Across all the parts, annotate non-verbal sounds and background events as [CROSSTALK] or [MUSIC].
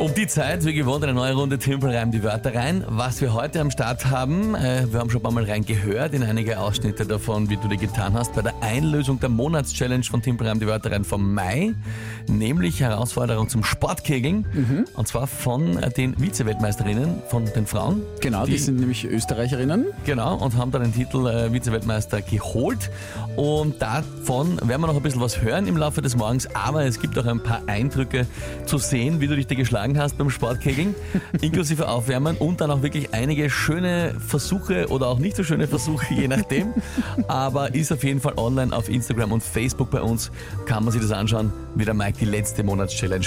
Um die Zeit, wie gewohnt, eine neue Runde Timpel reimt die Wörter rein. Was wir heute am Start haben, äh, wir haben schon ein paar Mal reingehört in einige Ausschnitte davon, wie du die getan hast, bei der Einlösung der Monatschallenge von Timpel reimt die Wörter rein vom Mai, nämlich Herausforderung zum Sportkegeln. Mhm. Und zwar von den Vize-Weltmeisterinnen, von den Frauen. Genau, die, Die- sind nämlich Österreicherinnen. Genau, und haben dann den Titel äh, Vize-Weltmeister geholt. Und davon werden wir noch ein bisschen was hören im Laufe des Morgens, aber es gibt auch ein paar Eindrücke zu sehen, wie du dich da geschlagen hast beim Sportkegeln, [LAUGHS] inklusive Aufwärmen und dann auch wirklich einige schöne Versuche oder auch nicht so schöne Versuche, je nachdem. Aber ist auf jeden Fall online auf Instagram und Facebook bei uns, kann man sich das anschauen, wie der Mike die letzte Monatschallenge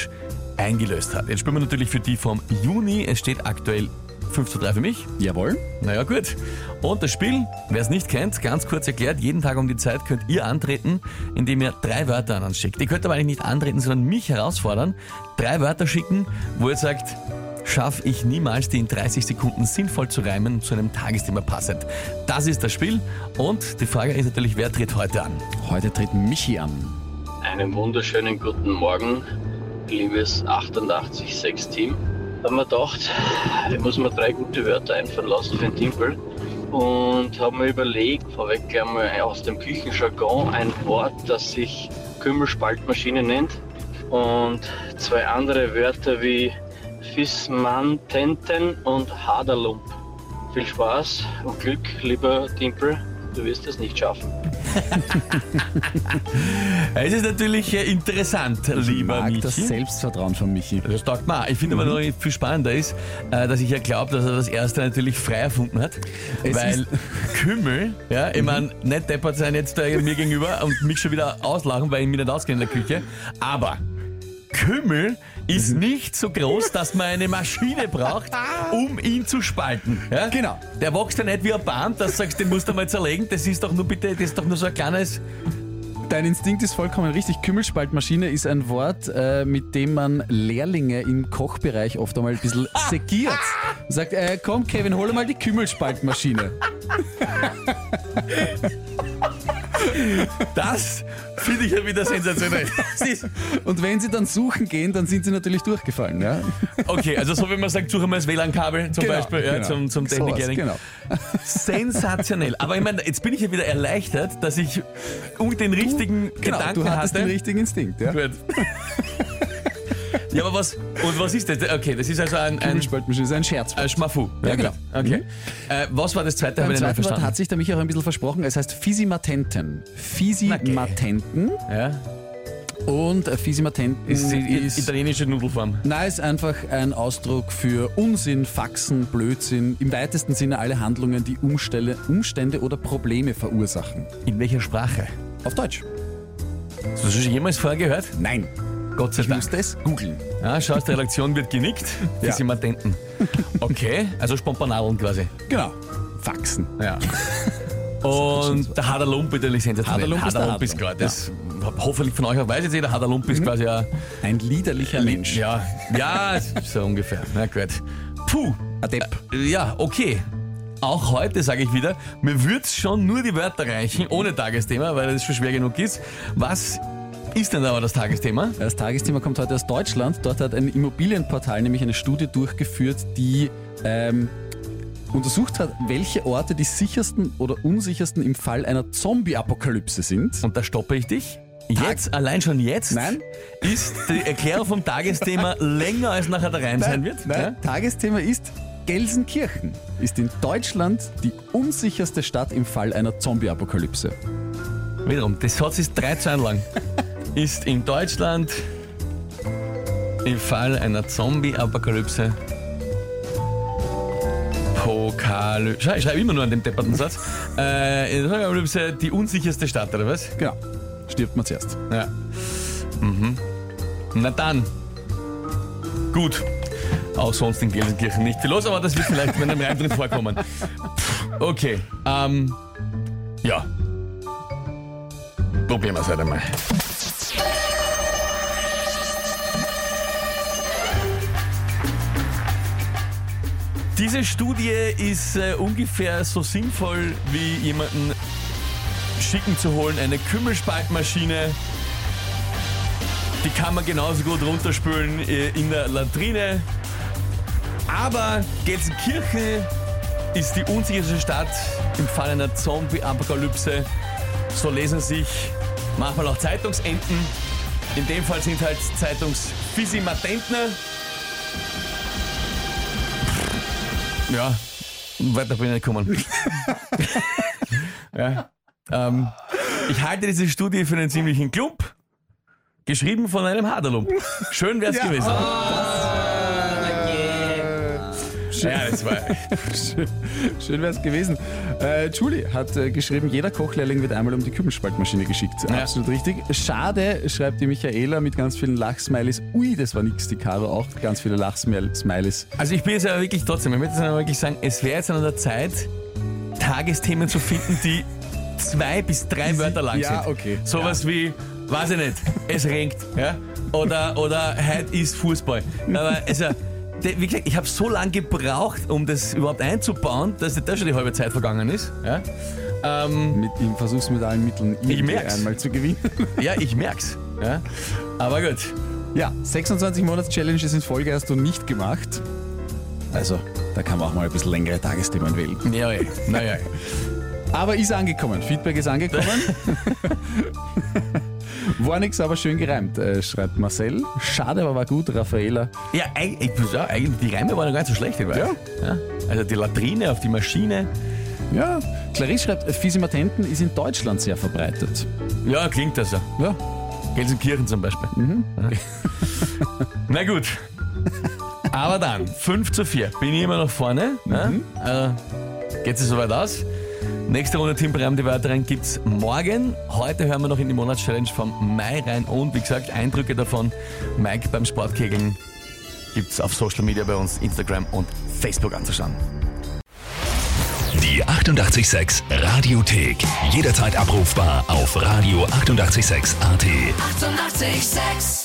eingelöst hat. Jetzt spielen wir natürlich für die vom Juni. Es steht aktuell 5 zu 3 für mich. Jawohl. Naja, gut. Und das Spiel, wer es nicht kennt, ganz kurz erklärt, jeden Tag um die Zeit könnt ihr antreten, indem ihr drei Wörter an uns schickt. Ihr könnt aber eigentlich nicht antreten, sondern mich herausfordern. Drei Wörter schicken, wo ihr sagt, schaffe ich niemals, die in 30 Sekunden sinnvoll zu reimen zu einem Tagesthema passend. Das ist das Spiel. Und die Frage ist natürlich, wer tritt heute an? Heute tritt Michi an. Einen wunderschönen guten Morgen, liebes 88.6-Team. Ich habe mir gedacht, ich muss mir drei gute Wörter einfallen lassen für den Timpel und habe mir überlegt, vorweg gleich mal aus dem Küchenjargon ein Wort, das sich Kümmelspaltmaschine nennt und zwei andere Wörter wie Fismantenten und Haderlump. Viel Spaß und Glück, lieber Timpel, du wirst es nicht schaffen. [LAUGHS] Es ist natürlich äh, interessant, lieber Mag Michi. das Selbstvertrauen von Michi. Das taugt mir auch. Ich finde aber noch viel spannender ist, äh, dass ich ja glaube, dass er das erste natürlich frei erfunden hat. Es weil [LAUGHS] Kümmel, ja, ich meine, nicht deppert sein jetzt äh, mir gegenüber und mich schon wieder auslachen, weil ich mich nicht auskenne in der Küche. Aber Kümmel ist nicht so groß, dass man eine Maschine braucht, [LAUGHS] um ihn zu spalten. Ja? Genau. Der wächst ja nicht wie ein Baum, dass du sagst, den musst du mal zerlegen. Das ist doch nur bitte, das ist doch nur so ein kleines. Dein Instinkt ist vollkommen richtig. Kümmelspaltmaschine ist ein Wort, äh, mit dem man Lehrlinge im Kochbereich oft einmal ein bisschen [LAUGHS] segiert. Sagt, äh, komm Kevin, hol mal die Kümmelspaltmaschine. [LAUGHS] Das finde ich ja wieder sensationell. Und wenn sie dann suchen gehen, dann sind sie natürlich durchgefallen. Ja? Okay, also so wie man sagt, suche mal das WLAN-Kabel zum Genau, Beispiel ja, genau. zum, zum Techniklehrling. genau. Sensationell. Aber ich meine, jetzt bin ich ja wieder erleichtert, dass ich um den richtigen Genau, Gedanken du hattest hatte. den richtigen Instinkt. Ja? Gut. Ja, aber was, und was ist das? Okay, das ist also ein, ein, Kümmelspaltmaschine ist ein Scherz. ein Schmafu. Ja, genau. gut. Okay. Äh, was war das zweite? Beim Habe ich nicht zweiten Wort verstanden. hat sich der Michi auch ein bisschen versprochen. Es heißt Fisimatenten. Fisimatenten. ja? Und äh, Fisimatenten Ist ist, die italienische Nudelform. Nein, ist einfach ein Ausdruck für Unsinn, Faxen, Blödsinn, im weitesten Sinne alle Handlungen, die Umstände, Umstände oder Probleme verursachen. In welcher Sprache? Auf Deutsch. Hast du das schon jemals vorher gehört? Nein. Gott sei Ich Dank. musste es googeln. Ja, schau, aus der Redaktion wird genickt. Die Ja. sind mal denken. Okay, also Spompanadeln quasi. Genau. Faxen. Ja. [LAUGHS] Und der Haderlump natürlich sensationell. Haderlump Haderlump ist klar. Das hoffentlich von euch auch weiß jetzt jeder. Haderlump ist quasi ein Ein liederlicher Mensch. Ja, ja, so ungefähr. Na gut. Puh. Adepp. Ja, okay. Auch heute sage ich wieder, mir wird's schon nur die Wörter reichen, ohne Tagesthema, weil das schon schwer genug ist. Was ist denn aber das Tagesthema? Das Tagesthema kommt heute aus Deutschland. Dort hat ein Immobilienportal nämlich eine Studie durchgeführt, die ähm, untersucht hat, welche Orte die sichersten oder unsichersten im Fall einer Zombie-Apokalypse sind. Und da stoppe ich dich. Jetzt, allein schon jetzt, Nein. ist die Erklärung vom Tagesthema [LAUGHS] länger als nachher da rein sein wird. Nein, Tagesthema ist Gelsenkirchen ist in Deutschland die unsicherste Stadt im Fall einer Zombie-Apokalypse. Ja? Wiederum, das Satz ist drei Zeilen lang. [LAUGHS] Ist in Deutschland im Fall einer Zombie-Apokalypse Pokal. Schau, ich schreibe immer nur an dem depperten Satz. [LAUGHS] Äh, in der Zombie-Apokalypse die unsicherste Stadt, oder was? Genau. Stirbt man zuerst. Ja. Mhm. Na dann. Gut. Auch sonst in Gelsenkirchen nicht viel los, aber das wird vielleicht mit einem Reim drin vorkommen. Okay. Ähm. Ja. Probieren wir es halt einmal. Diese Studie ist äh, ungefähr so sinnvoll wie jemanden schicken zu holen, eine Kümmelspaltmaschine. Die kann man genauso gut runterspülen äh, in der Latrine. Aber Gelsenkirchen ist die unsicherste Stadt im Fall einer Zombie-Apokalypse. So lesen sich manchmal auch Zeitungsenten. In dem Fall sind halt Zeitungsfisimatentner. Ja, weiter bin ich nicht gekommen. ja, ähm, ich halte diese Studie für einen ziemlichen Klump. Geschrieben von einem Haderlump. Schön wär's gewesen. Ja, das war. [LAUGHS] Schön, schön wäre es gewesen. Äh, Julie hat äh, geschrieben, jeder Kochlehrling wird einmal um die Kübelspaltmaschine geschickt. Ja. Absolut richtig. Schade, schreibt die Michaela mit ganz vielen Lachsmileys. Ui, das war nix, die Caro auch ganz viele Lachsmileys. Also ich bin jetzt aber wirklich trotzdem, ich möchte jetzt einmal wirklich sagen, es wäre jetzt an der Zeit, Tagesthemen zu finden, die zwei bis drei Wörter lang ja, sind. okay. Sowas wie, weiß ich nicht, es regnet, ja? Oder, oder heute ist Fußball. Aber also, wie gesagt, ich habe so lange gebraucht, um das überhaupt einzubauen, dass da schon die halbe Zeit vergangen ist. Ja, ähm, Mit ihm versuchst mit allen Mitteln irgendwie merk's. einmal zu gewinnen. ja ich merk's. Ja? Aber gut. Ja, 26 Monats-Challenges in Folge hast du nicht gemacht. Also, da kann man auch mal ein bisschen längere Tagesthemen wählen. Ja, ja. naja. Aber ist angekommen. Feedback ist angekommen. [LAUGHS] [LAUGHS] War nix, aber schön gereimt, äh, schreibt Marcel. Schade, aber war gut, Raffaela. Ja, eig- ich muss sagen, eigentlich, die Reime waren ja gar nicht so schlecht. in Wahrheit. Ja. Also die Latrine auf die Maschine. Ja, Clarisse schreibt, Fisimatenten ist in Deutschland sehr verbreitet. Ja, klingt das so. Ja, Gelsenkirchen zum Beispiel. Ja. [LAUGHS] Na gut. Aber dann, 5 zu 4. Bin ich immer noch vorne. Ne? Also, geht es soweit aus. Nächste Runde Team Bremen, die weiteren gibt's morgen. Heute hören wir noch in die Monatschallenge vom Mai rein und wie gesagt, Eindrücke davon. Mike beim Sportkegeln gibt's auf Social Media bei uns, Instagram und Facebook anzuschauen. Die 886 Radiothek. Jederzeit abrufbar auf radio886.at. 886! 886